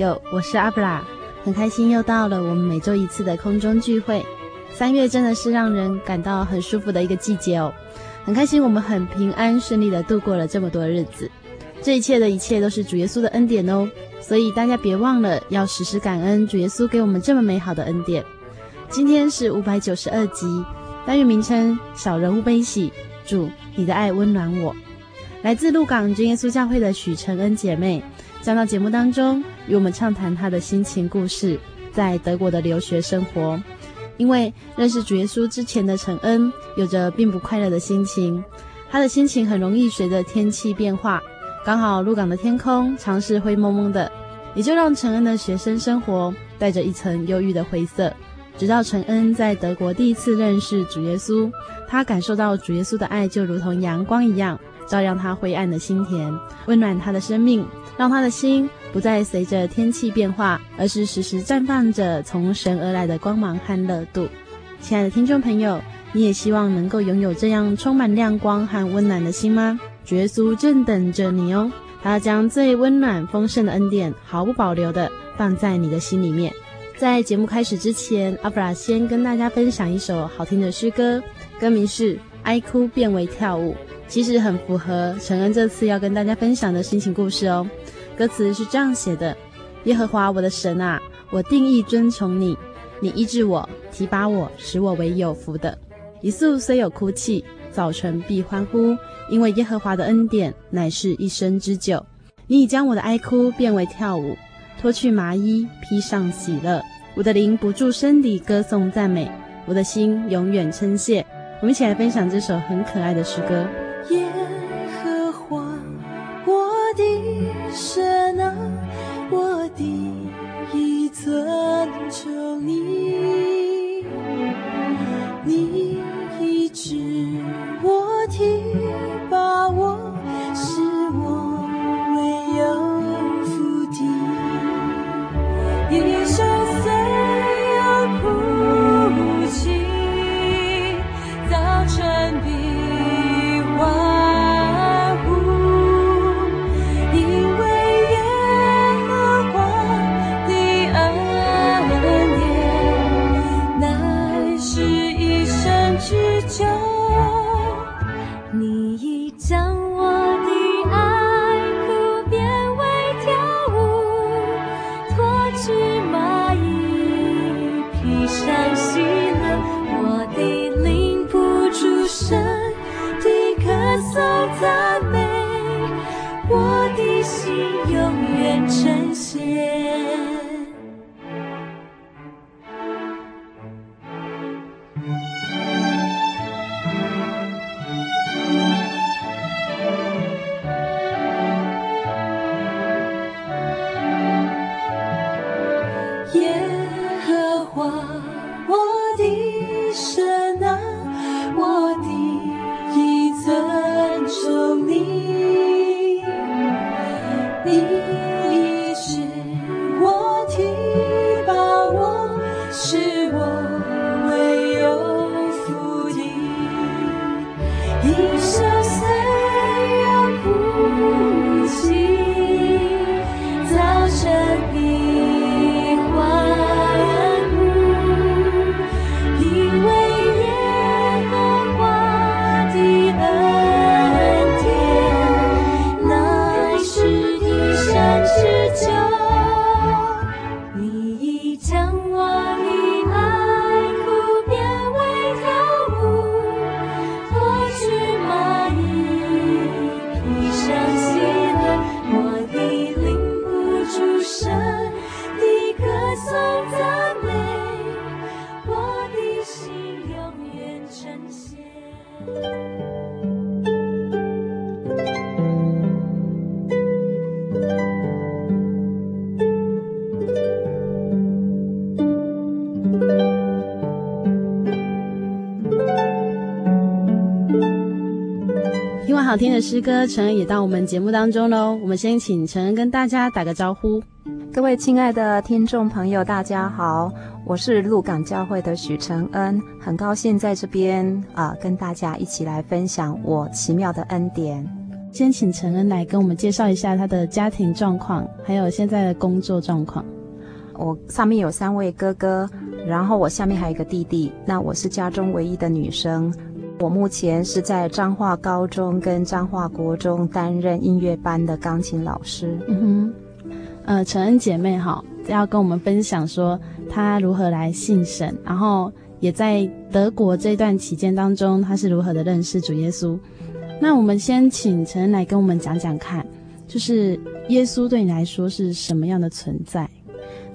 友，我是阿布拉，很开心又到了我们每周一次的空中聚会。三月真的是让人感到很舒服的一个季节哦，很开心我们很平安顺利的度过了这么多日子。这一切的一切都是主耶稣的恩典哦，所以大家别忘了要时时感恩主耶稣给我们这么美好的恩典。今天是五百九十二集，单元名称小人物悲喜，主你的爱温暖我。来自鹿港真耶稣教会的许承恩姐妹。将到节目当中，与我们畅谈他的心情故事，在德国的留学生活。因为认识主耶稣之前的承恩，有着并不快乐的心情，他的心情很容易随着天气变化。刚好鹿港的天空常是灰蒙蒙的，也就让承恩的学生生活带着一层忧郁的灰色。直到承恩在德国第一次认识主耶稣，他感受到主耶稣的爱就如同阳光一样，照亮他灰暗的心田，温暖他的生命。让他的心不再随着天气变化，而是时时绽放着从神而来的光芒和热度。亲爱的听众朋友，你也希望能够拥有这样充满亮光和温暖的心吗？主耶稣正等着你哦，他将最温暖丰盛的恩典毫不保留地放在你的心里面。在节目开始之前，阿布拉先跟大家分享一首好听的诗歌，歌名是《爱哭变为跳舞》。其实很符合承恩这次要跟大家分享的心情故事哦。歌词是这样写的：耶和华我的神啊，我定义尊崇你，你医治我，提拔我，使我为有福的。一宿虽有哭泣，早晨必欢呼，因为耶和华的恩典乃是一生之久。你已将我的哀哭变为跳舞，脱去麻衣，披上喜乐。我的灵不住声地歌颂赞美，我的心永远称谢。我们一起来分享这首很可爱的诗歌。耶义尊崇你，你好听的诗歌，陈恩也到我们节目当中喽。我们先请陈恩跟大家打个招呼。各位亲爱的听众朋友，大家好，我是鹿港教会的许承恩，很高兴在这边啊、呃、跟大家一起来分享我奇妙的恩典。先请承恩来跟我们介绍一下他的家庭状况，还有现在的工作状况。我上面有三位哥哥，然后我下面还有一个弟弟，那我是家中唯一的女生。我目前是在彰化高中跟彰化国中担任音乐班的钢琴老师。嗯哼，呃，承恩姐妹好，要跟我们分享说她如何来信神，然后也在德国这段期间当中，她是如何的认识主耶稣。那我们先请承恩来跟我们讲讲看，就是耶稣对你来说是什么样的存在？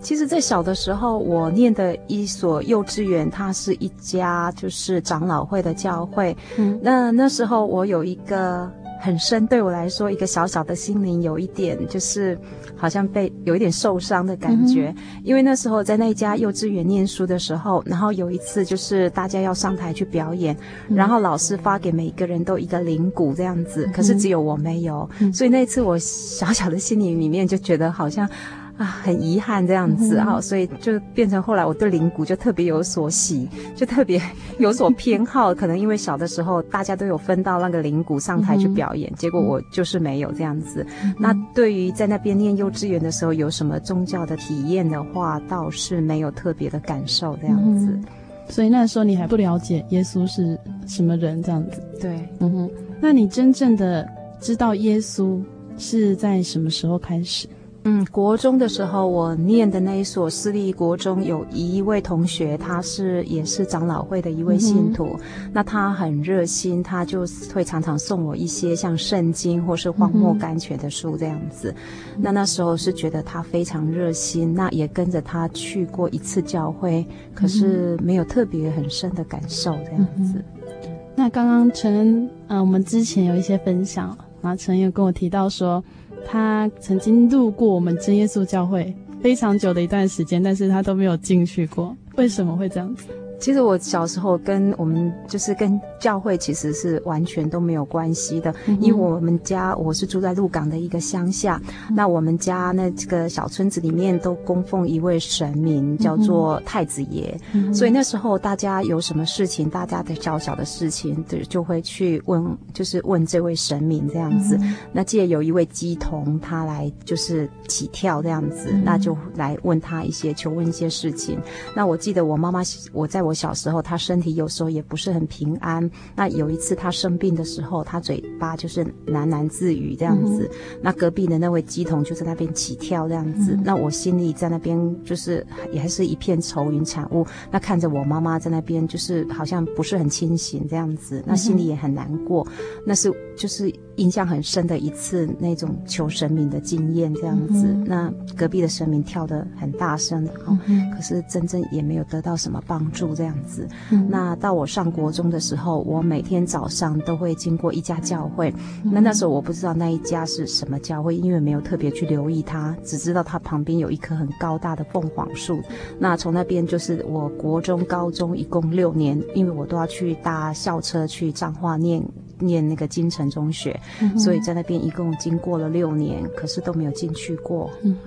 其实，在小的时候，我念的一所幼稚园，它是一家就是长老会的教会。嗯，那那时候我有一个很深，对我来说，一个小小的心灵有一点就是好像被有一点受伤的感觉。嗯，因为那时候在那家幼稚园念书的时候，然后有一次就是大家要上台去表演，嗯，然后老师发给每一个人都一个铃鼓这样子，可是只有我没有，嗯，所以那次我小小的心灵里面就觉得好像。啊，很遗憾这样子哈、嗯，所以就变成后来我对铃鼓就特别有所喜，就特别有所偏好。可能因为小的时候大家都有分到那个铃鼓上台去表演，嗯、结果我就是没有这样子。嗯、那对于在那边念幼稚园的时候有什么宗教的体验的话，倒是没有特别的感受这样子、嗯。所以那时候你还不了解耶稣是什么人这样子。对，嗯哼。那你真正的知道耶稣是在什么时候开始？嗯，国中的时候，我念的那一所私立国中，有一位同学，他是也是长老会的一位信徒。嗯、那他很热心，他就会常常送我一些像圣经或是荒漠甘泉的书这样子、嗯。那那时候是觉得他非常热心，那也跟着他去过一次教会，可是没有特别很深的感受这样子。嗯、那刚刚陈恩，呃，我们之前有一些分享，然后陈恩有跟我提到说。他曾经路过我们真耶稣教会非常久的一段时间，但是他都没有进去过。为什么会这样子？其实我小时候跟我们就是跟教会其实是完全都没有关系的，嗯、因为我们家我是住在鹿港的一个乡下、嗯，那我们家那这个小村子里面都供奉一位神明，叫做太子爷、嗯，所以那时候大家有什么事情，大家的小小的事情，就就会去问，就是问这位神明这样子。嗯、那既然有一位鸡童他来就是起跳这样子、嗯，那就来问他一些求问一些事情。那我记得我妈妈我在。我小时候，他身体有时候也不是很平安。那有一次他生病的时候，他嘴巴就是喃喃自语这样子。嗯、那隔壁的那位鸡童就在那边起跳这样子。嗯、那我心里在那边就是也还是一片愁云惨雾。那看着我妈妈在那边就是好像不是很清醒这样子，那心里也很难过。那是就是印象很深的一次那种求神明的经验这样子。嗯、那隔壁的神明跳得很大声，嗯，可是真正也没有得到什么帮助。这样子，那到我上国中的时候，我每天早上都会经过一家教会。那那时候我不知道那一家是什么教会，因为没有特别去留意它，只知道它旁边有一棵很高大的凤凰树。那从那边就是我国中、高中一共六年，因为我都要去搭校车去彰化念念那个金城中学，所以在那边一共经过了六年，可是都没有进去过。嗯，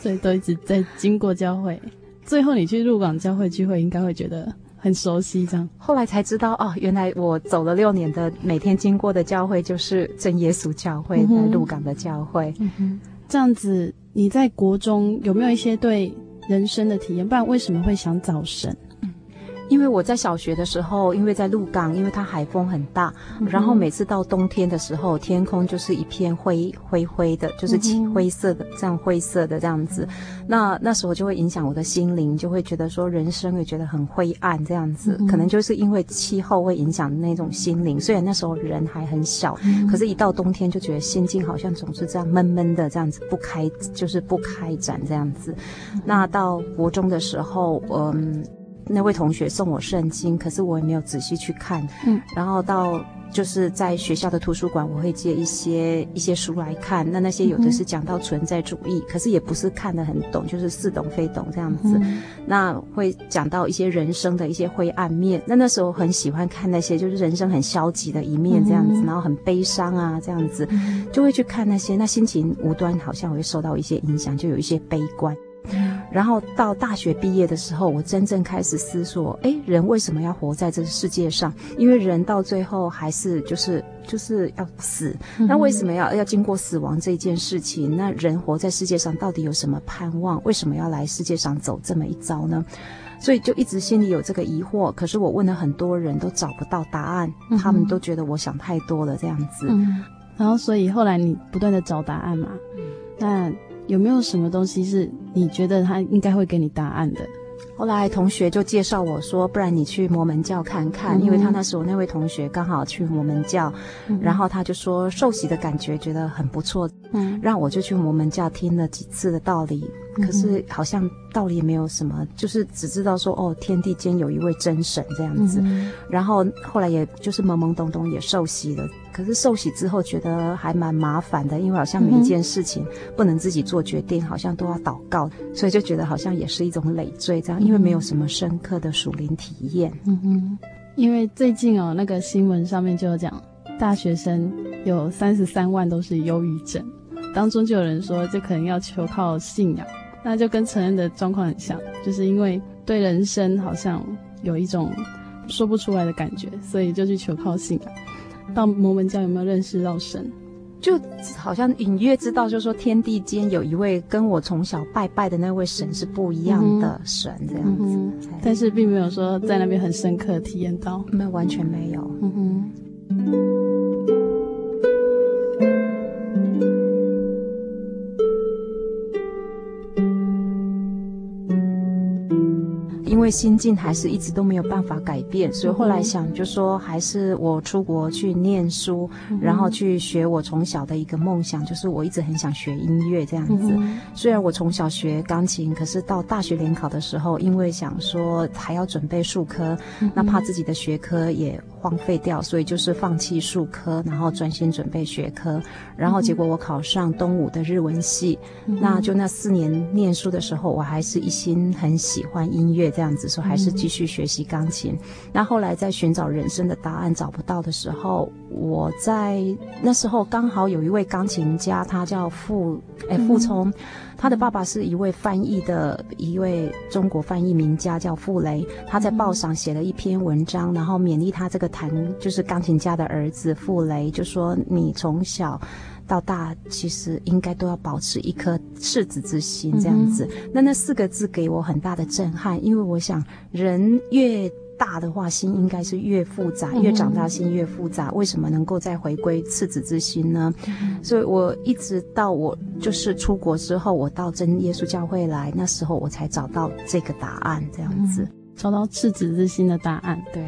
所以都一直在经过教会。最后你去入港教会聚会，应该会觉得很熟悉，这样。后来才知道哦，原来我走了六年的每天经过的教会就是真耶稣教会，在鹿港的教会。这样子，你在国中有没有一些对人生的体验？不然为什么会想找神？因为我在小学的时候，因为在鹿港，因为它海风很大，嗯、然后每次到冬天的时候，天空就是一片灰灰灰的，就是灰色的，这样灰色的这样子。那那时候就会影响我的心灵，就会觉得说人生也觉得很灰暗这样子。可能就是因为气候会影响那种心灵。虽然那时候人还很小，可是一到冬天就觉得心境好像总是这样闷闷的，这样子不开，就是不开展这样子。那到国中的时候，嗯。那位同学送我圣经，可是我也没有仔细去看。嗯，然后到就是在学校的图书馆，我会借一些一些书来看。那那些有的是讲到存在主义，嗯、可是也不是看得很懂，就是似懂非懂这样子。嗯、那会讲到一些人生的一些灰暗面。那那时候很喜欢看那些就是人生很消极的一面这样子，嗯、然后很悲伤啊这样子，就会去看那些。那心情无端好像会受到一些影响，就有一些悲观。然后到大学毕业的时候，我真正开始思索：哎，人为什么要活在这个世界上？因为人到最后还是就是就是要死。那为什么要要经过死亡这件事情？那人活在世界上到底有什么盼望？为什么要来世界上走这么一遭呢？所以就一直心里有这个疑惑。可是我问了很多人都找不到答案，他们都觉得我想太多了这样子。嗯，然后所以后来你不断的找答案嘛？那。有没有什么东西是你觉得他应该会给你答案的？后来同学就介绍我说，不然你去摩门教看看，嗯、因为他那时候那位同学刚好去摩门教，嗯、然后他就说受洗的感觉觉得很不错，嗯，让我就去摩门教听了几次的道理，嗯、可是好像道理也没有什么，就是只知道说哦，天地间有一位真神这样子，嗯、然后后来也就是懵懵懂懂也受洗了。可是受洗之后觉得还蛮麻烦的，因为好像每一件事情不能自己做决定，好像都要祷告，所以就觉得好像也是一种累赘这样，因为没有什么深刻的属灵体验。嗯哼，因为最近哦，那个新闻上面就有讲，大学生有三十三万都是忧郁症，当中就有人说这可能要求靠信仰，那就跟承恩的状况很像，就是因为对人生好像有一种说不出来的感觉，所以就去求靠信仰。到摩门教有没有认识到神？就好像隐约知道，就是说天地间有一位跟我从小拜拜的那位神是不一样的神，这样子。嗯嗯、但是并没有说在那边很深刻体验到，没有，完全没有。嗯哼。因为心境还是一直都没有办法改变，所以后来想就说，还是我出国去念书，然后去学我从小的一个梦想，就是我一直很想学音乐这样子。虽然我从小学钢琴，可是到大学联考的时候，因为想说还要准备数科，那怕自己的学科也荒废掉，所以就是放弃数科，然后专心准备学科。然后结果我考上东吴的日文系，那就那四年念书的时候，我还是一心很喜欢音乐这样。子说，还是继续学习钢琴。嗯、那后来在寻找人生的答案找不到的时候，我在那时候刚好有一位钢琴家，他叫傅哎傅聪，嗯、他的爸爸是一位翻译的一位中国翻译名家，叫傅雷。他在报上写了一篇文章，然后勉励他这个弹就是钢琴家的儿子傅雷，就说你从小。到大其实应该都要保持一颗赤子之心，这样子。嗯、那那四个字给我很大的震撼，因为我想人越大的话，心应该是越复杂，越长大心越复杂。为什么能够再回归赤子之心呢？所以我一直到我就是出国之后，我到真耶稣教会来，那时候我才找到这个答案，这样子、嗯、找到赤子之心的答案。对。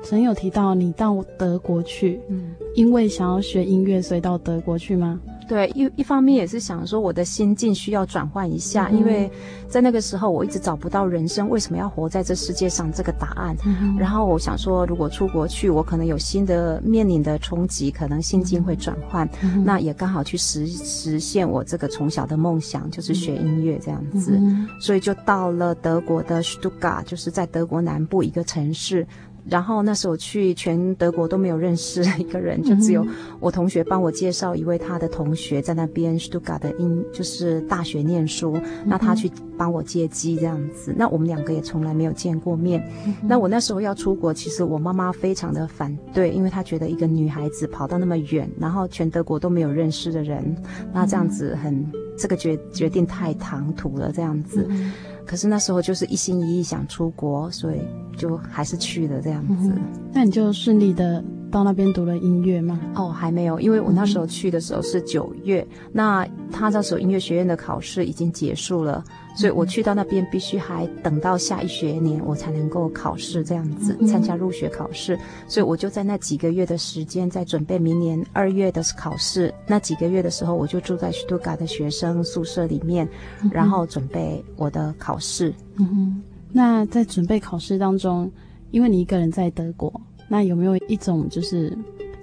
曾有提到你到德国去，嗯，因为想要学音乐，所以到德国去吗？对，一一方面也是想说我的心境需要转换一下，嗯、因为在那个时候我一直找不到人生为什么要活在这世界上这个答案。嗯、然后我想说，如果出国去，我可能有新的面临的冲击，可能心境会转换。嗯、那也刚好去实实现我这个从小的梦想，就是学音乐这样子。嗯、所以就到了德国的 Stuttgart，就是在德国南部一个城市。然后那时候去全德国都没有认识一个人，就只有我同学帮我介绍一位他的同学在那边 Stuttgart 的音就是大学念书，那他去帮我接机这样子。那我们两个也从来没有见过面。那我那时候要出国，其实我妈妈非常的反对，因为她觉得一个女孩子跑到那么远，然后全德国都没有认识的人，那这样子很这个决决定太唐突了这样子。可是那时候就是一心一意想出国，所以就还是去了这样子。嗯、那你就顺利的到那边读了音乐吗？哦，还没有，因为我那时候去的时候是九月，嗯、那他那时候音乐学院的考试已经结束了。所以我去到那边必须还等到下一学年我才能够考试这样子参加入学考试，所以我就在那几个月的时间在准备明年二月的考试。那几个月的时候，我就住在斯图加特的学生宿舍里面，然后准备我的考试。嗯哼，那在准备考试当中，因为你一个人在德国，那有没有一种就是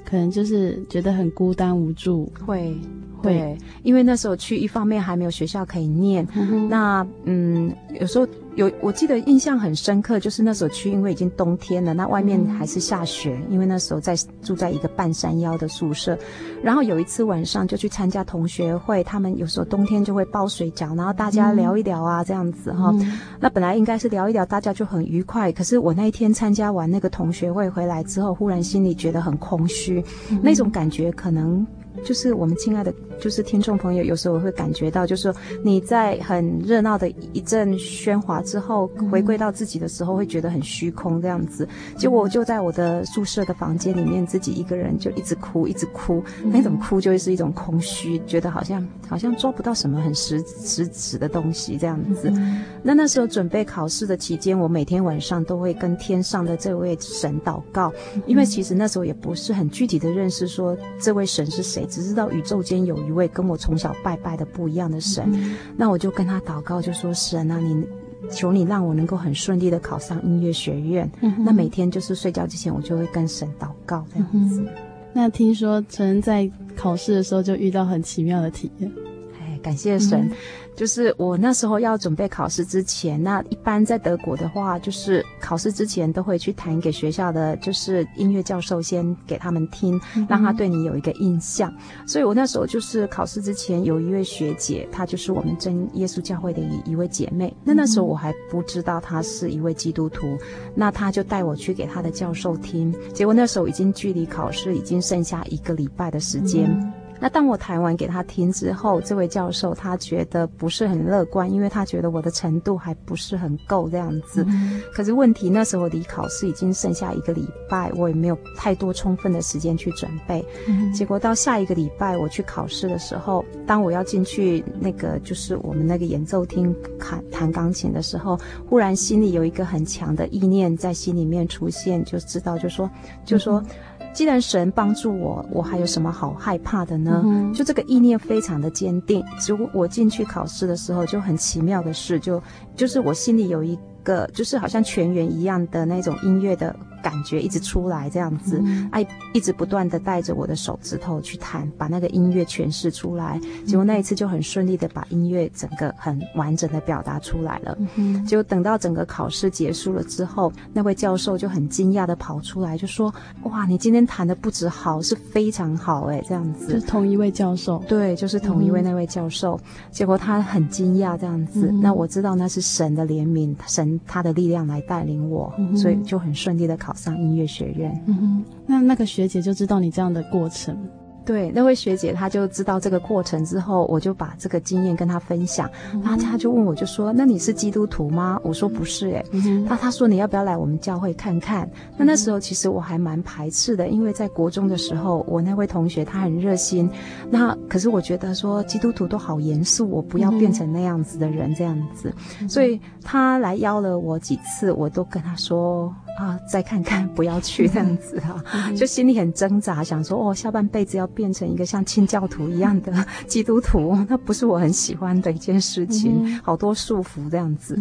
可能就是觉得很孤单无助？会。对，因为那时候去，一方面还没有学校可以念，嗯那嗯，有时候有，我记得印象很深刻，就是那时候去，因为已经冬天了，那外面还是下雪，嗯、因为那时候在住在一个半山腰的宿舍，然后有一次晚上就去参加同学会，他们有时候冬天就会包水饺，然后大家聊一聊啊，嗯、这样子哈，嗯、那本来应该是聊一聊，大家就很愉快，可是我那一天参加完那个同学会回来之后，忽然心里觉得很空虚，嗯、那种感觉可能。就是我们亲爱的，就是听众朋友，有时候会感觉到，就是说你在很热闹的一阵喧哗之后，回归到自己的时候，会觉得很虚空这样子。结果我就在我的宿舍的房间里面，自己一个人就一直哭，一直哭，那种哭就会是一种空虚，觉得好像好像抓不到什么很实实质的东西这样子。那那时候准备考试的期间，我每天晚上都会跟天上的这位神祷告，因为其实那时候也不是很具体的认识说这位神是谁。只知道宇宙间有一位跟我从小拜拜的不一样的神，嗯、那我就跟他祷告，就说神啊，你求你让我能够很顺利的考上音乐学院。嗯、那每天就是睡觉之前，我就会跟神祷告这样子。那听说陈在考试的时候就遇到很奇妙的体验，哎，感谢神。嗯就是我那时候要准备考试之前，那一般在德国的话，就是考试之前都会去弹给学校的，就是音乐教授先给他们听，让他对你有一个印象。所以我那时候就是考试之前有一位学姐，她就是我们真耶稣教会的一一位姐妹。那那时候我还不知道她是一位基督徒，那她就带我去给她的教授听。结果那时候已经距离考试已经剩下一个礼拜的时间。那当我弹完给他听之后，这位教授他觉得不是很乐观，因为他觉得我的程度还不是很够这样子。嗯、可是问题那时候离考试已经剩下一个礼拜，我也没有太多充分的时间去准备。嗯、结果到下一个礼拜我去考试的时候，当我要进去那个就是我们那个演奏厅弹弹钢琴的时候，忽然心里有一个很强的意念在心里面出现，就知道就说就说。嗯既然神帮助我，我还有什么好害怕的呢？嗯、就这个意念非常的坚定。结果我进去考试的时候，就很奇妙的事，就就是我心里有一个，就是好像全员一样的那种音乐的。感觉一直出来这样子，哎、嗯，一直不断的带着我的手指头去弹，把那个音乐诠释出来。结果那一次就很顺利的把音乐整个很完整的表达出来了。嗯、结果等到整个考试结束了之后，那位教授就很惊讶的跑出来，就说：“哇，你今天弹的不止好，是非常好哎，这样子。”就是同一位教授。对，就是同一位那位教授。嗯、结果他很惊讶这样子。嗯、那我知道那是神的怜悯，神他的力量来带领我，嗯、所以就很顺利的考。上音乐学院，嗯哼，那那个学姐就知道你这样的过程。对，那位学姐她就知道这个过程之后，我就把这个经验跟她分享。然后她就问我就说：“那你是基督徒吗？”我说：“不是。”哎，那她说：“你要不要来我们教会看看？”那那时候其实我还蛮排斥的，因为在国中的时候，我那位同学他很热心。那可是我觉得说基督徒都好严肃，我不要变成那样子的人这样子。所以他来邀了我几次，我都跟他说。啊，再看看，不要去这样子啊，就心里很挣扎，想说哦，下半辈子要变成一个像清教徒一样的基督徒，那不是我很喜欢的一件事情，好多束缚这样子。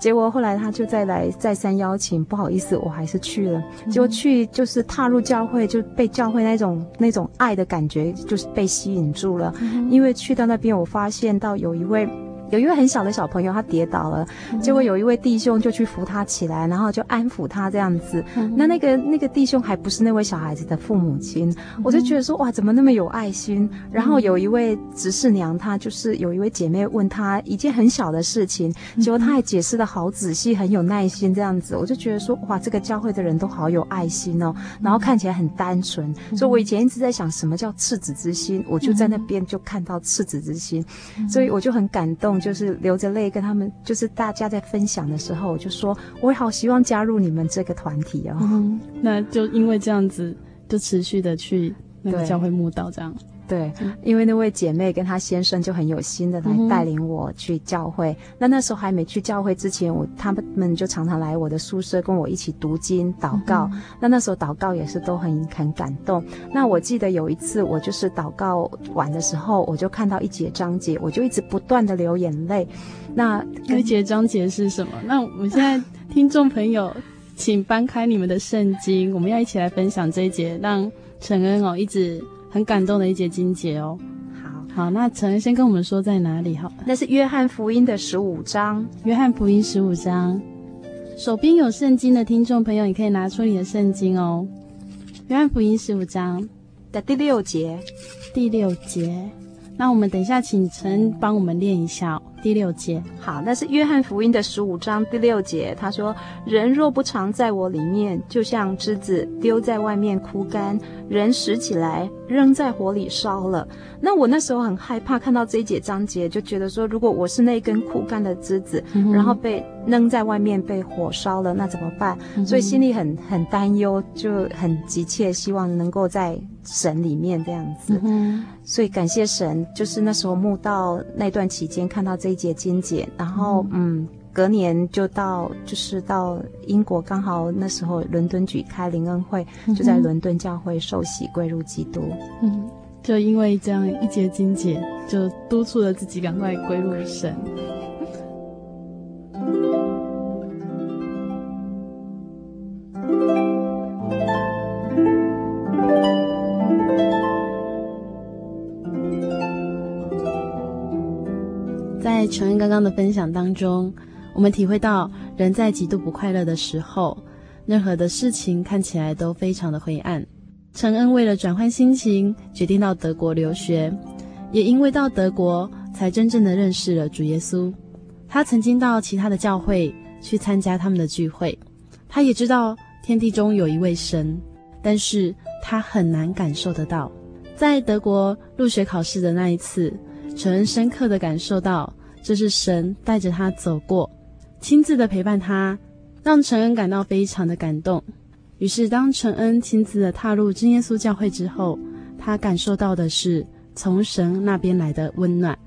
结果后来他就再来再三邀请，不好意思，我还是去了。结果去就是踏入教会，就被教会那种那种爱的感觉，就是被吸引住了。因为去到那边，我发现到有一位。有一位很小的小朋友他跌倒了，嗯、结果有一位弟兄就去扶他起来，然后就安抚他这样子。嗯、那那个那个弟兄还不是那位小孩子的父母亲，嗯、我就觉得说哇，怎么那么有爱心？然后有一位执事娘，她就是有一位姐妹问他一件很小的事情，结果他还解释的好仔细，很有耐心这样子，我就觉得说哇，这个教会的人都好有爱心哦，然后看起来很单纯。所以我以前一直在想，什么叫赤子之心？我就在那边就看到赤子之心，所以我就很感动，就是流着泪跟他们，就是大家在分享的时候，我就说，我好希望加入你们这个团体哦。嗯，那就因为这样子，就持续的去那个教会慕道这样。对，因为那位姐妹跟她先生就很有心的来带领我去教会。嗯、那那时候还没去教会之前，我他们就常常来我的宿舍跟我一起读经、祷告。嗯、那那时候祷告也是都很很感动。那我记得有一次，我就是祷告完的时候，我就看到一节章节，我就一直不断的流眼泪。那那节章节是什么？那我们现在听众朋友，请翻开你们的圣经，我们要一起来分享这一节，让陈恩哦一直。很感动的一节经节哦，好好，那陈恩先跟我们说在哪里好？那是约翰福音的十五章，约翰福音十五章。手边有圣经的听众朋友，你可以拿出你的圣经哦。约翰福音十五章的第六节，第六节。那我们等一下请陈帮我们念一下哦。第六节，好，那是约翰福音的十五章第六节。他说：“人若不常在我里面，就像枝子丢在外面枯干，人拾起来扔在火里烧了。”那我那时候很害怕，看到这一节章节，就觉得说，如果我是那根枯干的枝子，嗯、然后被扔在外面被火烧了，那怎么办？嗯、所以心里很很担忧，就很急切希望能够在神里面这样子。嗯、所以感谢神，就是那时候慕道那段期间看到这。一节经简，然后嗯，隔年就到，就是到英国，刚好那时候伦敦举开灵恩会，嗯、就在伦敦教会受洗归入基督。嗯，就因为这样一节经简，就督促了自己赶快归入神。在承恩刚刚的分享当中，我们体会到人在极度不快乐的时候，任何的事情看起来都非常的灰暗。承恩为了转换心情，决定到德国留学，也因为到德国才真正的认识了主耶稣。他曾经到其他的教会去参加他们的聚会，他也知道天地中有一位神，但是他很难感受得到。在德国入学考试的那一次，陈恩深刻的感受到。这是神带着他走过，亲自的陪伴他，让陈恩感到非常的感动。于是，当陈恩亲自的踏入真耶稣教会之后，他感受到的是从神那边来的温暖，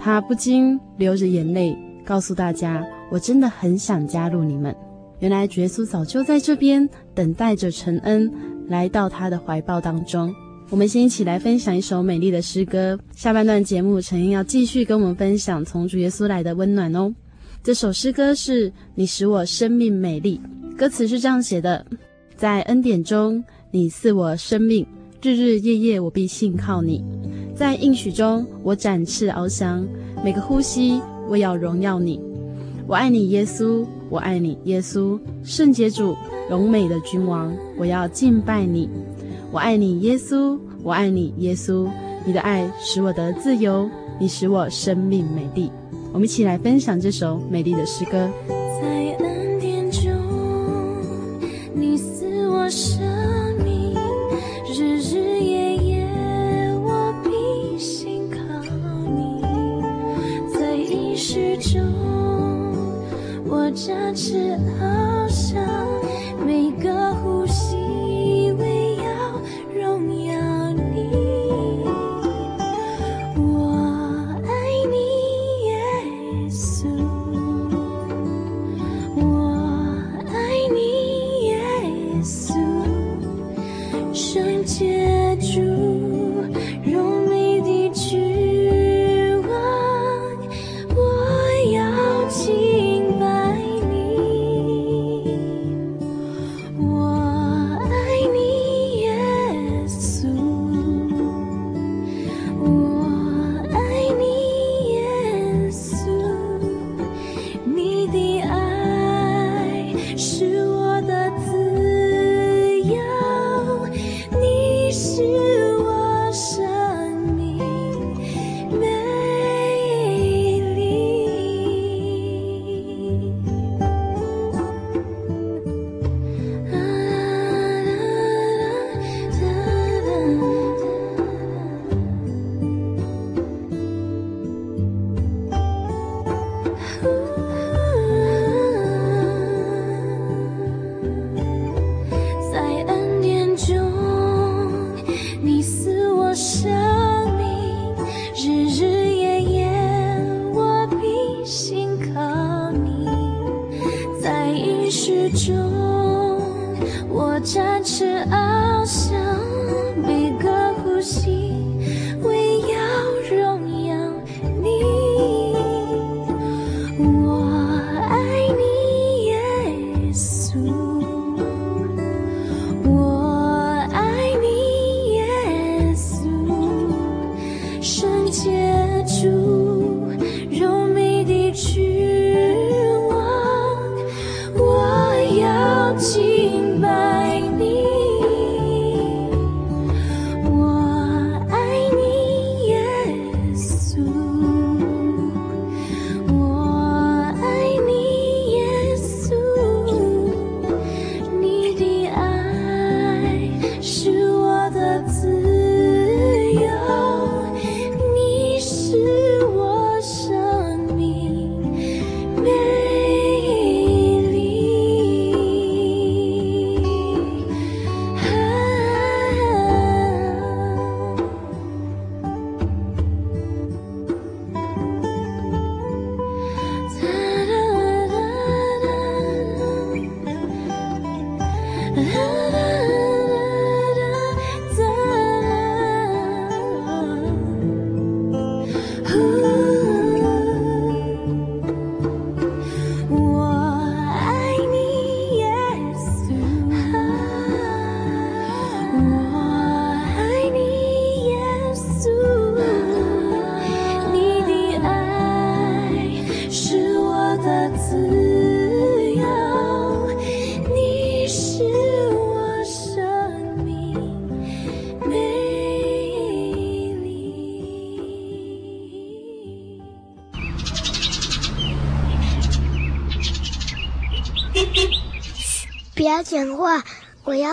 他不禁流着眼泪，告诉大家：“我真的很想加入你们。”原来耶稣早就在这边等待着陈恩来到他的怀抱当中。我们先一起来分享一首美丽的诗歌。下半段节目，承恩要继续跟我们分享从主耶稣来的温暖哦。这首诗歌是你使我生命美丽，歌词是这样写的：在恩典中，你赐我生命，日日夜夜我必信靠你。在应许中，我展翅翱翔，每个呼吸我要荣耀你。我爱你，耶稣，我爱你，耶稣，圣洁主，荣美的君王，我要敬拜你。我爱你，耶稣，我爱你，耶稣。你的爱使我得自由，你使我生命美丽。我们一起来分享这首美丽的诗歌。在恩典中，你赐我生命，日日夜夜我必信靠你。在应许中，我展翅翱翔，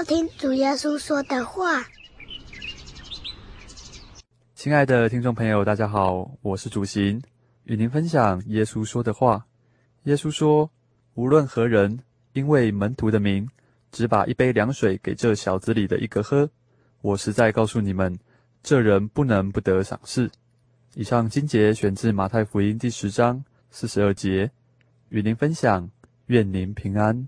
听主耶稣说的话。亲爱的听众朋友，大家好，我是主行，与您分享耶稣说的话。耶稣说：“无论何人，因为门徒的名，只把一杯凉水给这小子里的一个喝，我实在告诉你们，这人不能不得赏赐。”以上经节选自马太福音第十章四十二节，与您分享，愿您平安。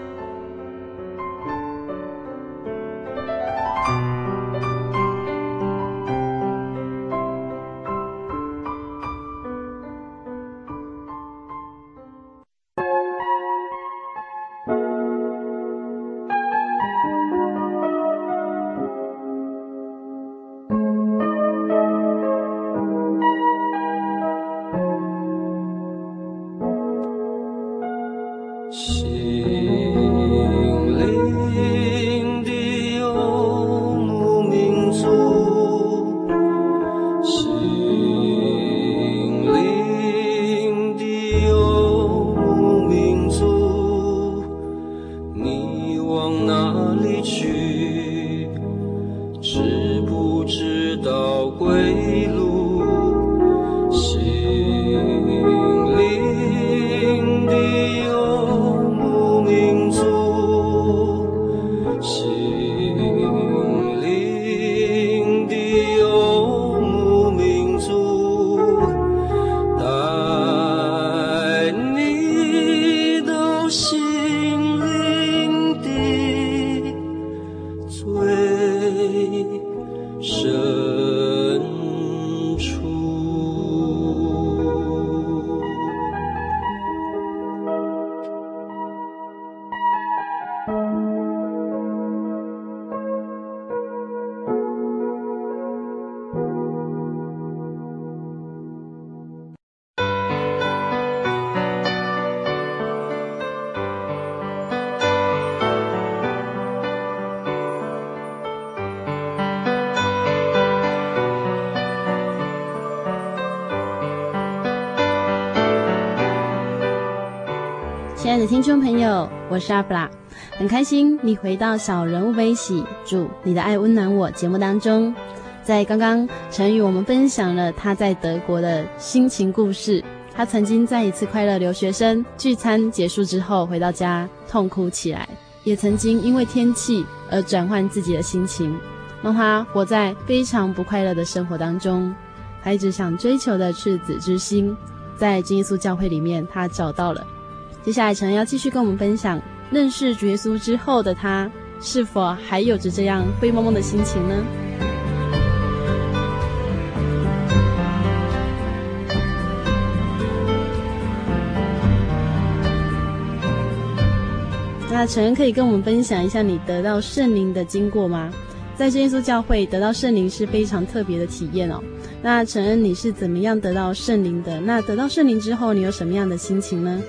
听众朋友，我是阿布拉，很开心你回到小人物悲喜，祝你的爱温暖我节目当中。在刚刚，陈与我们分享了他在德国的心情故事。他曾经在一次快乐留学生聚餐结束之后回到家痛哭起来，也曾经因为天气而转换自己的心情，让他活在非常不快乐的生活当中。他一直想追求的赤子之心，在金耶稣教会里面，他找到了。接下来，陈要继续跟我们分享认识主耶稣之后的他，是否还有着这样灰蒙蒙的心情呢？那陈恩可以跟我们分享一下你得到圣灵的经过吗？在耶稣教会得到圣灵是非常特别的体验哦。那陈恩，你是怎么样得到圣灵的？那得到圣灵之后，你有什么样的心情呢？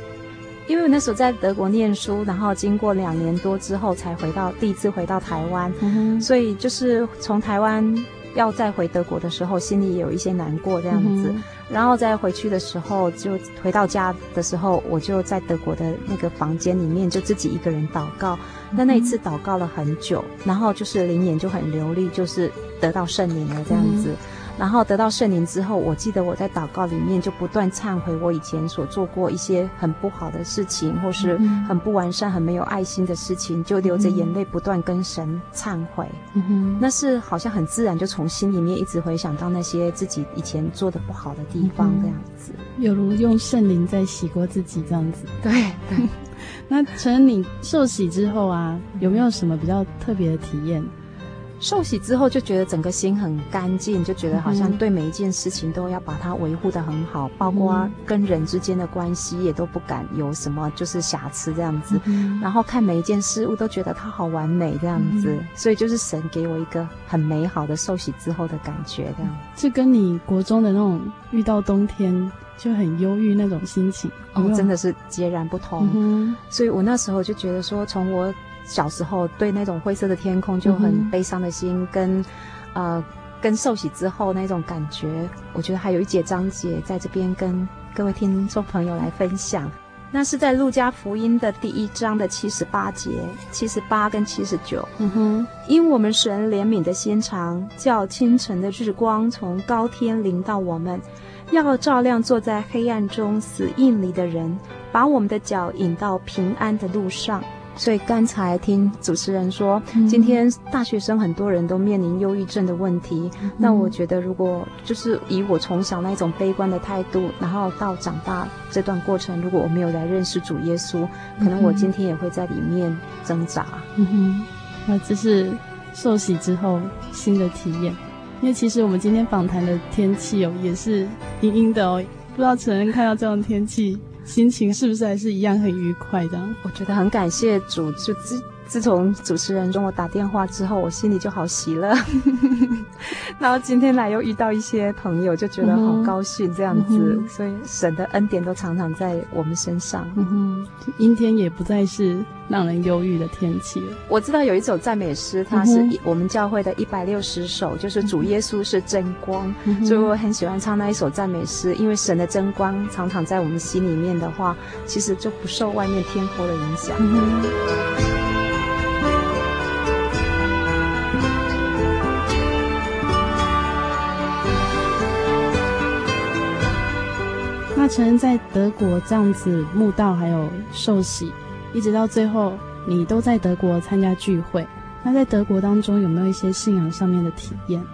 因为我那时候在德国念书，然后经过两年多之后才回到第一次回到台湾，嗯、所以就是从台湾要再回德国的时候，心里也有一些难过这样子。嗯、然后再回去的时候，就回到家的时候，我就在德国的那个房间里面就自己一个人祷告。那、嗯、那一次祷告了很久，然后就是灵言就很流利，就是得到圣灵了这样子。嗯然后得到圣灵之后，我记得我在祷告里面就不断忏悔我以前所做过一些很不好的事情，或是很不完善、很没有爱心的事情，就流着眼泪不断跟神忏悔。嗯哼，那是好像很自然就从心里面一直回想到那些自己以前做的不好的地方，这样子，有如用圣灵在洗过自己这样子。对对。那陈，你受洗之后啊，有没有什么比较特别的体验？受洗之后就觉得整个心很干净，就觉得好像对每一件事情都要把它维护得很好，嗯、包括跟人之间的关系也都不敢有什么就是瑕疵这样子。嗯、然后看每一件事物都觉得它好完美这样子，嗯、所以就是神给我一个很美好的受洗之后的感觉这样。这跟你国中的那种遇到冬天就很忧郁那种心情哦，真的是截然不同。嗯、所以我那时候就觉得说，从我。小时候对那种灰色的天空就很悲伤的心，跟，嗯、呃，跟受洗之后那种感觉，我觉得还有一节章节在这边跟各位听众朋友来分享。那是在路加福音的第一章的七十八节，七十八跟七十九。嗯哼，因我们神怜悯的心肠，叫清晨的日光从高天临到我们，要照亮坐在黑暗中死荫里的人，把我们的脚引到平安的路上。所以刚才听主持人说，嗯、今天大学生很多人都面临忧郁症的问题。嗯、那我觉得，如果就是以我从小那种悲观的态度，然后到长大这段过程，如果我没有来认识主耶稣，可能我今天也会在里面挣扎。嗯哼，那这是受洗之后新的体验。因为其实我们今天访谈的天气哦，也是阴阴的哦，不知道承恩看到这样的天气。心情是不是还是一样很愉快的？我觉得很感谢主，就自自从主持人跟我打电话之后，我心里就好喜乐。然后今天来又遇到一些朋友，就觉得好高兴这样子。嗯、所以神的恩典都常常在我们身上。嗯哼，阴天也不再是让人忧郁的天气了。我知道有一首赞美诗，它是我们教会的一百六十首，就是主耶稣是真光，嗯、所以我很喜欢唱那一首赞美诗。因为神的真光常常在我们心里面的话，其实就不受外面天候的影响。嗯那承恩在德国这样子墓道，还有寿喜，一直到最后，你都在德国参加聚会。那在德国当中有没有一些信仰上面的体验？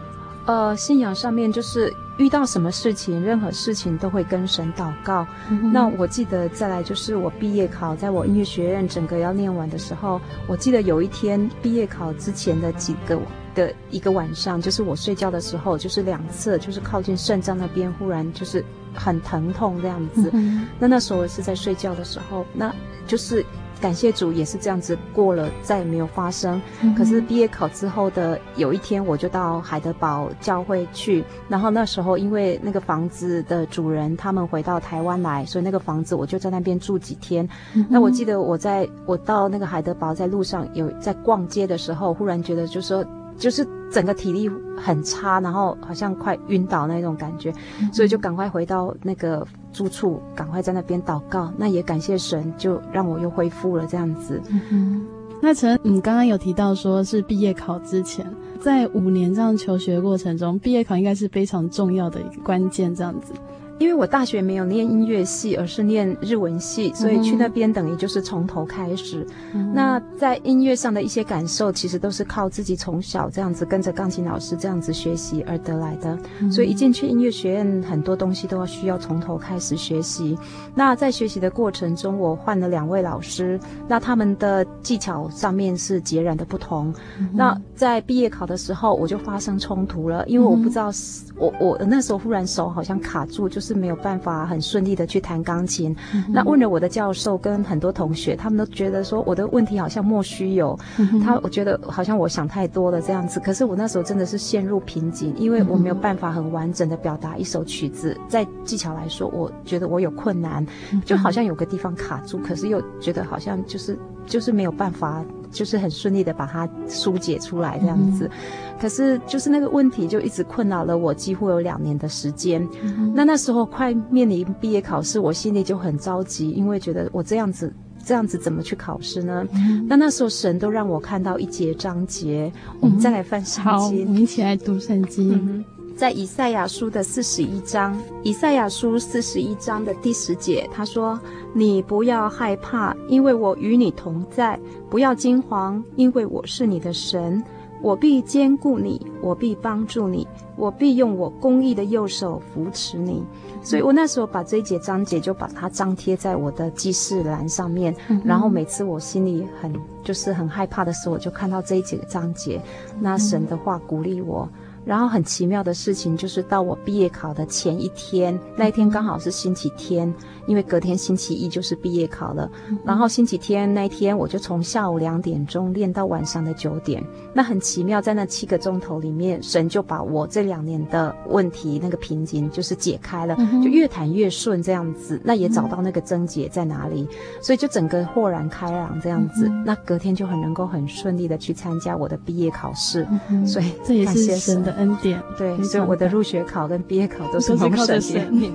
呃，信仰上面就是遇到什么事情，任何事情都会跟神祷告。嗯、那我记得再来就是我毕业考，在我音乐学院整个要念完的时候，我记得有一天毕业考之前的几个的一个晚上，就是我睡觉的时候，就是两侧，就是靠近肾脏那边，忽然就是。很疼痛这样子，嗯、那那时候我是在睡觉的时候，那就是感谢主也是这样子过了，再也没有发生。嗯、可是毕业考之后的有一天，我就到海德堡教会去，然后那时候因为那个房子的主人他们回到台湾来，所以那个房子我就在那边住几天。嗯、那我记得我在我到那个海德堡在路上有在逛街的时候，忽然觉得就是说。就是整个体力很差，然后好像快晕倒那种感觉，嗯、所以就赶快回到那个住处，赶快在那边祷告。那也感谢神，就让我又恢复了这样子。嗯，那陈你刚刚有提到说是毕业考之前，在五年这样求学过程中，毕业考应该是非常重要的一个关键，这样子。因为我大学没有念音乐系，而是念日文系，所以去那边等于就是从头开始。嗯、那在音乐上的一些感受，其实都是靠自己从小这样子跟着钢琴老师这样子学习而得来的。嗯、所以一进去音乐学院，很多东西都要需要从头开始学习。那在学习的过程中，我换了两位老师，那他们的技巧上面是截然的不同。嗯、那在毕业考的时候，我就发生冲突了，因为我不知道，嗯、我我那时候忽然手好像卡住，就是。是没有办法很顺利的去弹钢琴。嗯、那问了我的教授跟很多同学，他们都觉得说我的问题好像莫须有。嗯、他我觉得好像我想太多了这样子。可是我那时候真的是陷入瓶颈，因为我没有办法很完整的表达一首曲子。在技巧来说，我觉得我有困难，就好像有个地方卡住，可是又觉得好像就是就是没有办法。就是很顺利的把它疏解出来这样子，嗯、可是就是那个问题就一直困扰了我，几乎有两年的时间。嗯、那那时候快面临毕业考试，我心里就很着急，因为觉得我这样子这样子怎么去考试呢？嗯、那那时候神都让我看到一节章节，嗯、我们再来翻圣经，好，我们一起来读圣经。嗯在以赛亚书的四十一章，以赛亚书四十一章的第十节，他说：“你不要害怕，因为我与你同在；不要惊慌，因为我是你的神。我必兼顾你，我必帮助你，我必用我公义的右手扶持你。”所以我那时候把这一节章节就把它张贴在我的记事栏上面，嗯、然后每次我心里很就是很害怕的时候，我就看到这一节章节，那神的话鼓励我。然后很奇妙的事情就是，到我毕业考的前一天，那一天刚好是星期天，因为隔天星期一就是毕业考了。然后星期天那一天，我就从下午两点钟练到晚上的九点。那很奇妙，在那七个钟头里面，神就把我这两年的问题那个瓶颈就是解开了，就越弹越顺这样子。那也找到那个症结在哪里，所以就整个豁然开朗这样子。那隔天就很能够很顺利的去参加我的毕业考试。所以这也是神恩典，对，所以我的入学考跟毕业考都是蒙神的。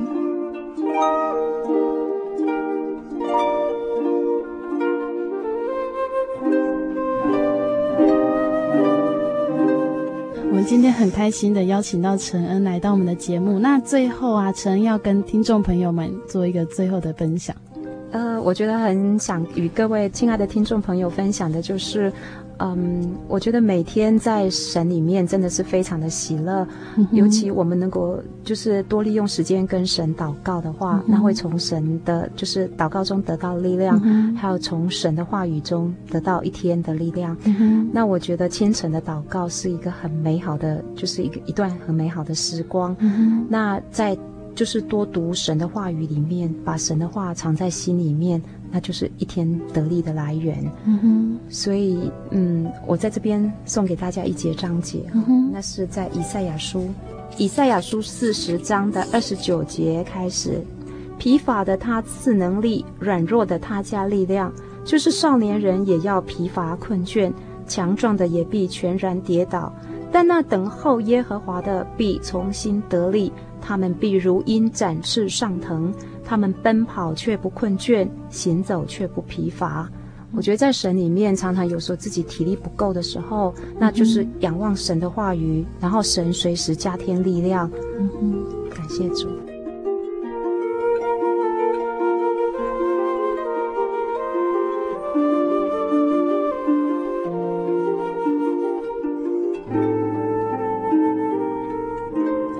我们今天很开心的邀请到陈恩来到我们的节目。那最后啊，陈恩要跟听众朋友们做一个最后的分享。呃，我觉得很想与各位亲爱的听众朋友分享的就是。嗯，我觉得每天在神里面真的是非常的喜乐，嗯、尤其我们能够就是多利用时间跟神祷告的话，嗯、那会从神的就是祷告中得到力量，嗯、还有从神的话语中得到一天的力量。嗯、那我觉得虔诚的祷告是一个很美好的，就是一个一段很美好的时光。嗯、那在就是多读神的话语里面，把神的话藏在心里面。那就是一天得力的来源。嗯哼，所以嗯，我在这边送给大家一节章节。嗯哼，那是在以赛亚书，以赛亚书四十章的二十九节开始。疲乏的他赐能力，软弱的他加力量。就是少年人也要疲乏困倦，强壮的也必全然跌倒。但那等候耶和华的必重新得力，他们必如鹰展翅上腾。他们奔跑却不困倦，行走却不疲乏。我觉得在神里面，常常有时候自己体力不够的时候，那就是仰望神的话语，然后神随时加添力量。嗯哼，感谢主。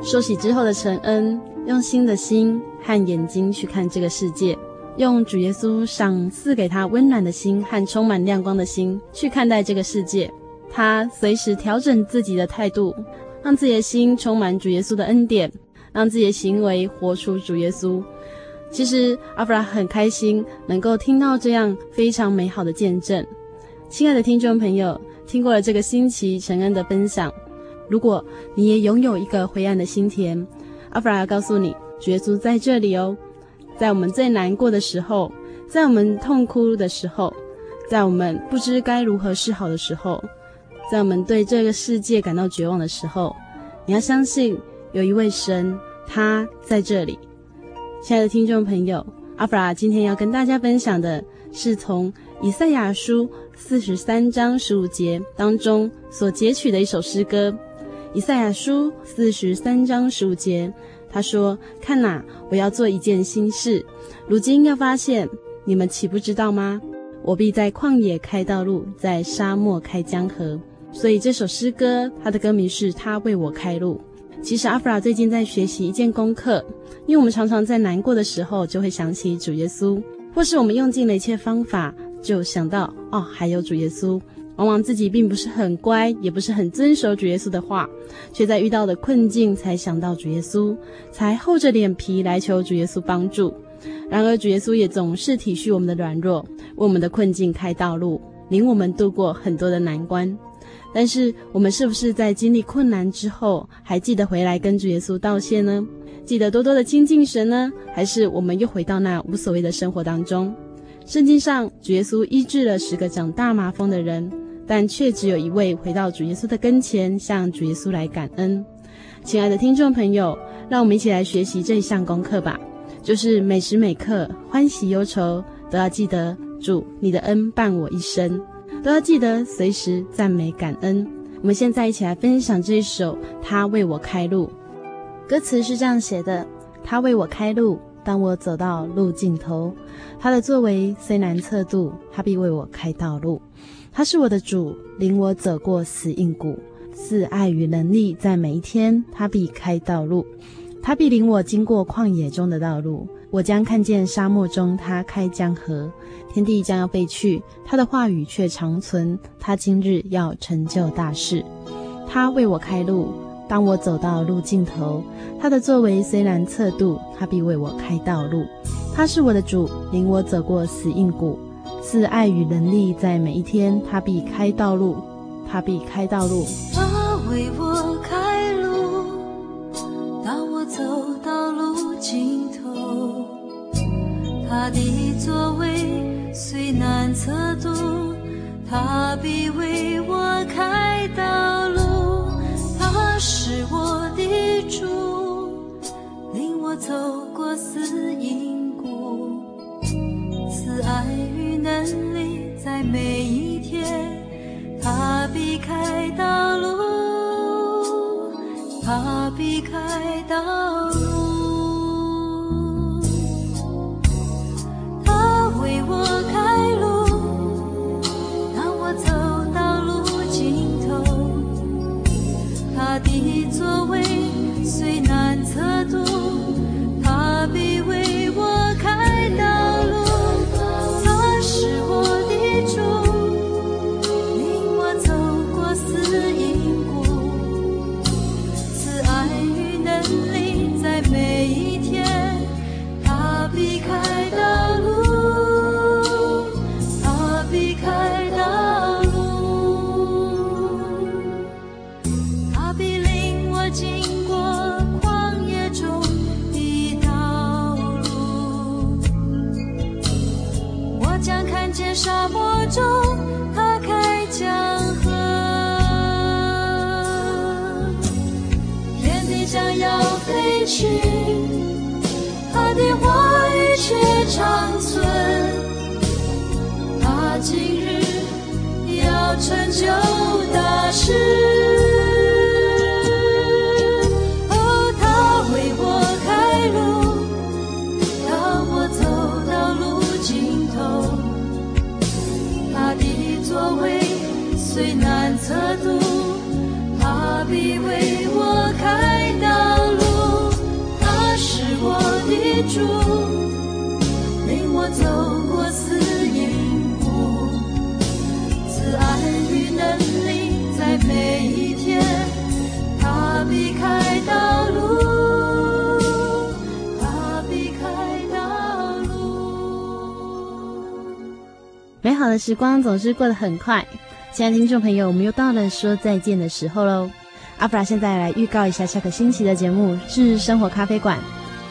受洗之后的承恩，用新的心和眼睛去看这个世界，用主耶稣赏赐给他温暖的心和充满亮光的心去看待这个世界。他随时调整自己的态度，让自己的心充满主耶稣的恩典，让自己的行为活出主耶稣。其实阿弗拉很开心能够听到这样非常美好的见证。亲爱的听众朋友，听过了这个星期陈恩的分享，如果你也拥有一个灰暗的心田，阿弗拉要告诉你，主耶稣在这里哦，在我们最难过的时候，在我们痛哭的时候，在我们不知该如何是好的时候，在我们对这个世界感到绝望的时候，你要相信有一位神，他在这里。亲爱的听众朋友，阿弗拉今天要跟大家分享的是从以赛亚书四十三章十五节当中所截取的一首诗歌。以赛亚书四十三章十五节，他说：“看哪，我要做一件新事，如今要发现，你们岂不知道吗？我必在旷野开道路，在沙漠开江河。”所以这首诗歌，它的歌名是他为我开路。其实阿弗拉最近在学习一件功课，因为我们常常在难过的时候就会想起主耶稣，或是我们用尽了一切方法，就想到哦，还有主耶稣。往往自己并不是很乖，也不是很遵守主耶稣的话，却在遇到的困境才想到主耶稣，才厚着脸皮来求主耶稣帮助。然而主耶稣也总是体恤我们的软弱，为我们的困境开道路，领我们度过很多的难关。但是我们是不是在经历困难之后，还记得回来跟主耶稣道谢呢？记得多多的亲近神呢？还是我们又回到那无所谓的生活当中？圣经上主耶稣医治了十个长大麻风的人。但却只有一位回到主耶稣的跟前，向主耶稣来感恩。亲爱的听众朋友，让我们一起来学习这一项功课吧，就是每时每刻欢喜忧愁都要记得主你的恩伴我一生，都要记得随时赞美感恩。我们现在一起来分享这一首《他为我开路》，歌词是这样写的：他为我开路，当我走到路尽头，他的作为虽难测度，他必为我开道路。他是我的主，领我走过死荫谷，赐爱与能力，在每一天，他必开道路，他必领我经过旷野中的道路，我将看见沙漠中他开江河，天地将要被去，他的话语却长存，他今日要成就大事，他为我开路，当我走到路尽头，他的作为虽然测度，他必为我开道路，他是我的主，领我走过死荫谷。赐爱与能力，在每一天，他必开道路，他必开道路。他为我开路，当我走到路尽头，他的座位虽难测度，他必为我开道路。他是我的主，领我走过死荫，爱与能力，在每一天，他避开道路，他避开道路。见沙漠中他开江河，天地将要废去，他的话语却长存，他今日要成就大事。必为我开道路。他是我的主，领我走过死荫谷，慈爱与能力在每一天，他避开道路，他避开道路。美好的时光总是过得很快，亲爱的听众朋友，我们又到了说再见的时候喽。阿弗拉现在来预告一下下个星期的节目是生活咖啡馆，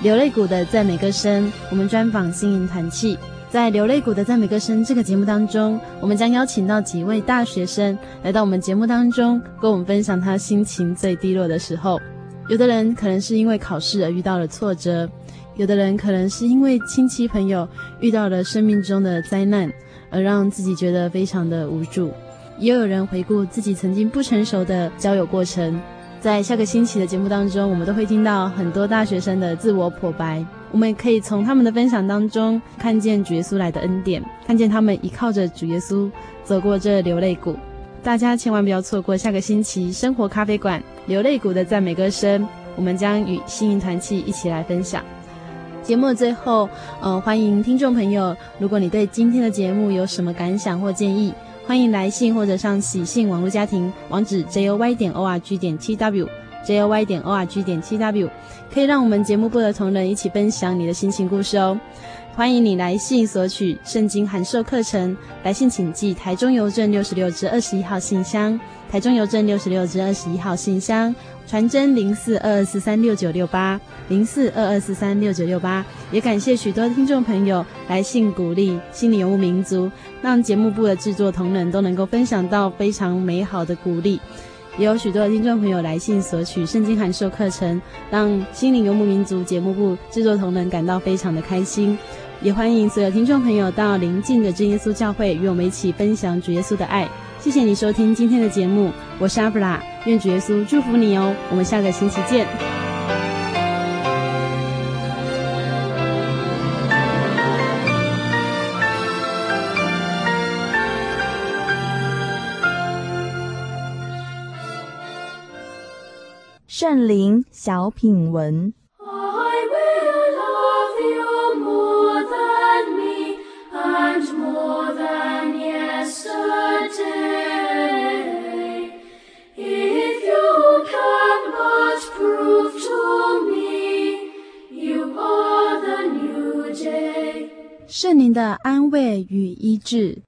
流泪谷的赞美歌声，我们专访新营团契。在流泪谷的赞美歌声这个节目当中，我们将邀请到几位大学生来到我们节目当中，跟我们分享他心情最低落的时候。有的人可能是因为考试而遇到了挫折，有的人可能是因为亲戚朋友遇到了生命中的灾难，而让自己觉得非常的无助。也有人回顾自己曾经不成熟的交友过程，在下个星期的节目当中，我们都会听到很多大学生的自我剖白。我们可以从他们的分享当中看见主耶稣来的恩典，看见他们依靠着主耶稣走过这流泪谷。大家千万不要错过下个星期生活咖啡馆流泪谷的赞美歌声，我们将与幸运团契一起来分享。节目的最后，呃，欢迎听众朋友，如果你对今天的节目有什么感想或建议，欢迎来信或者上喜信网络家庭网址 j o y 点 o r g 点 t w j o y 点 o r g 点 t w，可以让我们节目部的同仁一起分享你的心情故事哦。欢迎你来信索取圣经函授课程，来信请寄台中邮政六十六支二十一号信箱，台中邮政六十六支二十一号信箱，传真零四二二四三六九六八零四二二四三六九六八。也感谢许多听众朋友来信鼓励心灵游牧民族，让节目部的制作同仁都能够分享到非常美好的鼓励。也有许多的听众朋友来信索取圣经函授课程，让心灵游牧民族节目部制作同仁感到非常的开心。也欢迎所有听众朋友到邻近的真耶稣教会与我们一起分享主耶稣的爱。谢谢你收听今天的节目，我是阿布拉，愿主耶稣祝福你哦。我们下个星期见。圣灵小品文。圣灵的安慰与医治，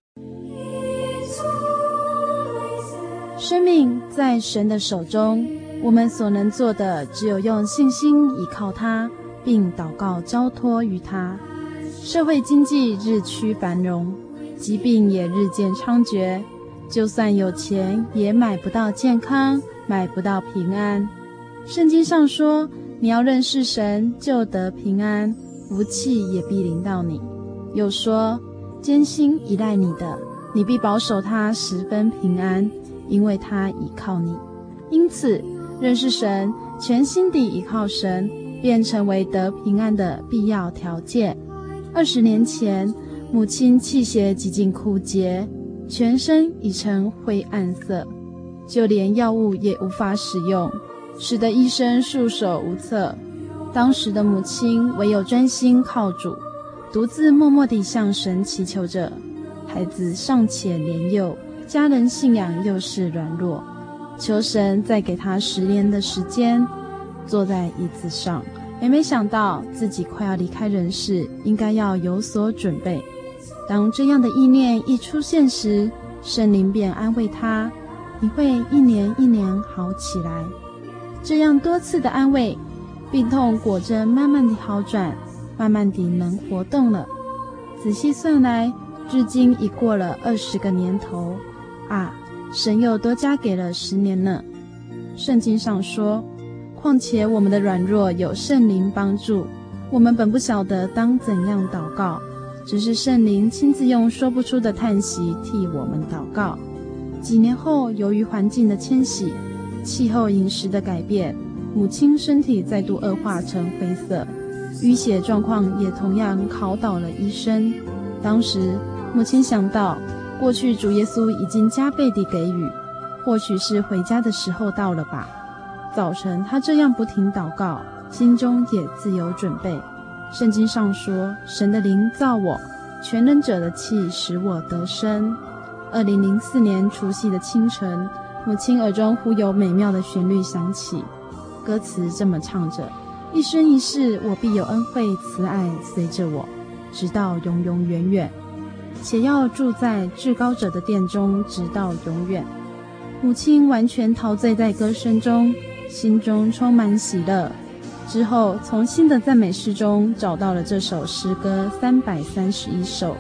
生命在神的手中。我们所能做的，只有用信心倚靠他，并祷告交托于他。社会经济日趋繁荣，疾病也日渐猖獗。就算有钱，也买不到健康，买不到平安。圣经上说：“你要认识神，就得平安，福气也必临到你。”又说：“艰辛依赖你的，你必保守他十分平安，因为他倚靠你。”因此。认识神全心地依靠神，便成为得平安的必要条件。二十年前，母亲气血几近枯竭，全身已成灰暗色，就连药物也无法使用，使得医生束手无策。当时的母亲唯有专心靠主，独自默默地向神祈求着。孩子尚且年幼，家人信仰又是软弱，求神再给他十年的时间。坐在椅子上，每每想到自己快要离开人世，应该要有所准备。当这样的意念一出现时，圣灵便安慰他：“你会一年一年好起来。”这样多次的安慰，病痛果真慢慢的好转，慢慢地能活动了。仔细算来，至今已过了二十个年头，啊，神又多加给了十年呢。圣经上说：“况且我们的软弱有圣灵帮助，我们本不晓得当怎样祷告，只是圣灵亲自用说不出的叹息替我们祷告。”几年后，由于环境的迁徙、气候、饮食的改变，母亲身体再度恶化成灰色，淤血状况也同样考倒了医生。当时，母亲想到，过去主耶稣已经加倍地给予，或许是回家的时候到了吧。早晨，她这样不停祷告，心中也自有准备。圣经上说：“神的灵造我，全能者的气使我得生。”二零零四年除夕的清晨，母亲耳中忽有美妙的旋律响起，歌词这么唱着：“一生一世，我必有恩惠慈爱随着我。”直到永永远远，且要住在至高者的殿中，直到永远。母亲完全陶醉在歌声中，心中充满喜乐。之后，从新的赞美诗中找到了这首诗歌三百三十一首，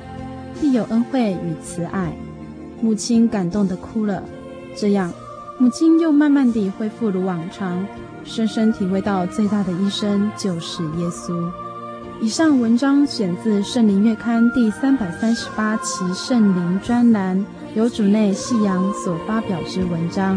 必有恩惠与慈爱。母亲感动地哭了。这样，母亲又慢慢地恢复如往常，深深体会到最大的医生就是耶稣。以上文章选自《圣灵月刊》第三百三十八期圣灵专栏，由主内夕阳所发表之文章。